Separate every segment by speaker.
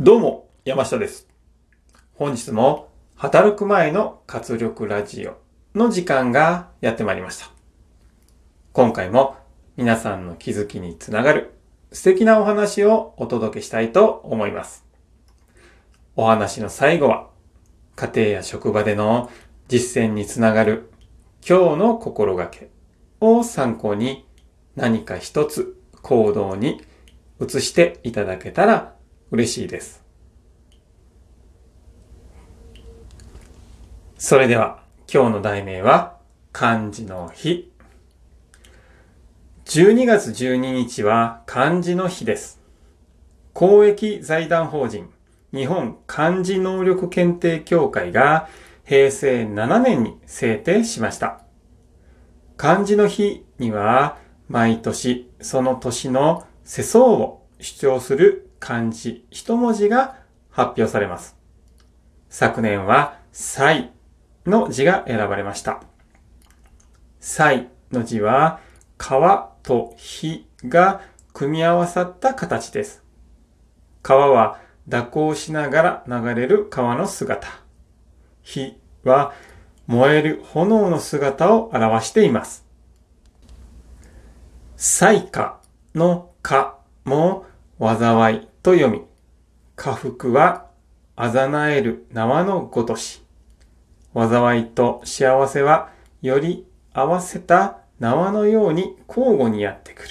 Speaker 1: どうも、山下です。本日も働く前の活力ラジオの時間がやってまいりました。今回も皆さんの気づきにつながる素敵なお話をお届けしたいと思います。お話の最後は家庭や職場での実践につながる今日の心がけを参考に何か一つ行動に移していただけたら嬉しいです。それでは今日の題名は漢字の日。12月12日は漢字の日です。公益財団法人日本漢字能力検定協会が平成7年に制定しました。漢字の日には毎年その年の世相を主張する漢字一文字が発表されます。昨年は歳の字が選ばれました。歳の字は川と火が組み合わさった形です。川は蛇行しながら流れる川の姿。火は燃える炎の姿を表しています。災禍の禍も災いと読み、家福はあざなえる縄のごとし。災いと幸せはより合わせた縄のように交互にやってくる。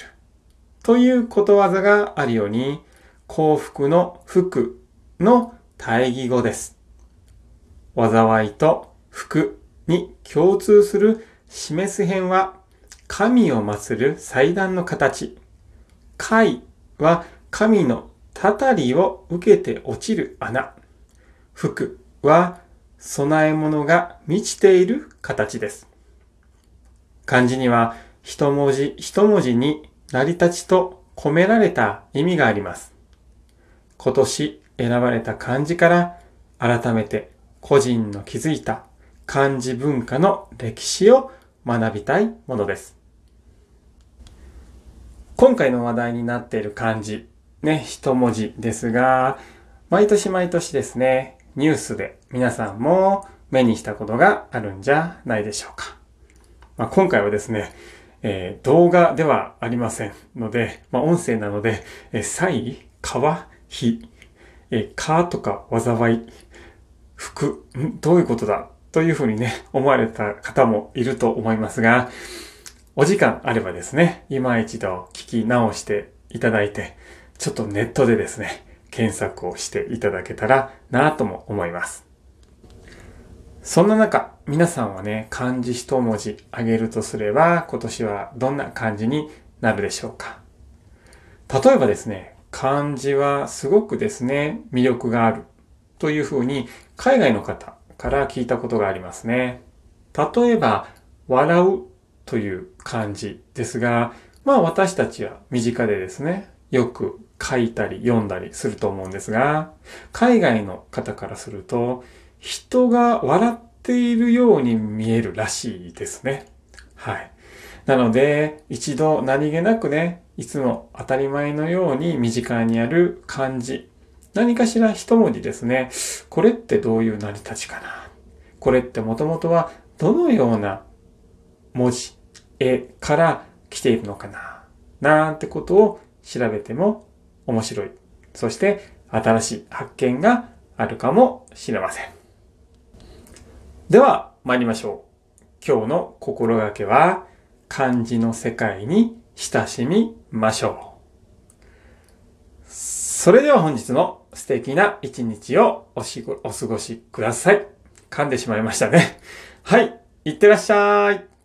Speaker 1: ということわざがあるように、幸福の福の対義語です。災いと福に共通する示す辺は、神を祀る祭壇の形。貝は神のたたりを受けて落ちる穴。福は供え物が満ちている形です。漢字には一文字一文字に成り立ちと込められた意味があります。今年選ばれた漢字から改めて個人の築いた漢字文化の歴史を学びたいものです。今回の話題になっている漢字、ね、一文字ですが、毎年毎年ですね、ニュースで皆さんも目にしたことがあるんじゃないでしょうか。まあ、今回はですね、えー動画ではありませんので、まあ、音声なので、えー、災、川、火、えー、かとか災い、服、どういうことだ？というふうにね、思われた方もいると思いますが、お時間あればですね、今一度聞き直していただいて、ちょっとネットでですね、検索をしていただけたらなとも思います。そんな中、皆さんはね、漢字一文字あげるとすれば、今年はどんな漢字になるでしょうか。例えばですね、漢字はすごくですね、魅力があるというふうに海外の方から聞いたことがありますね。例えば、笑うという漢字ですが、まあ私たちは身近でですね、よく書いたり読んだりすると思うんですが、海外の方からすると、人が笑っているように見えるらしいですね。はい。なので、一度何気なくね、いつも当たり前のように身近にある漢字、何かしら一文字ですね。これってどういう成り立ちかなこれってもともとはどのような文字、絵から来ているのかななんてことを調べても面白い。そして新しい発見があるかもしれません。では参りましょう。今日の心がけは漢字の世界に親しみましょう。それでは本日も素敵な一日をおしお過ごしください。噛んでしまいましたね。はい。いってらっしゃい。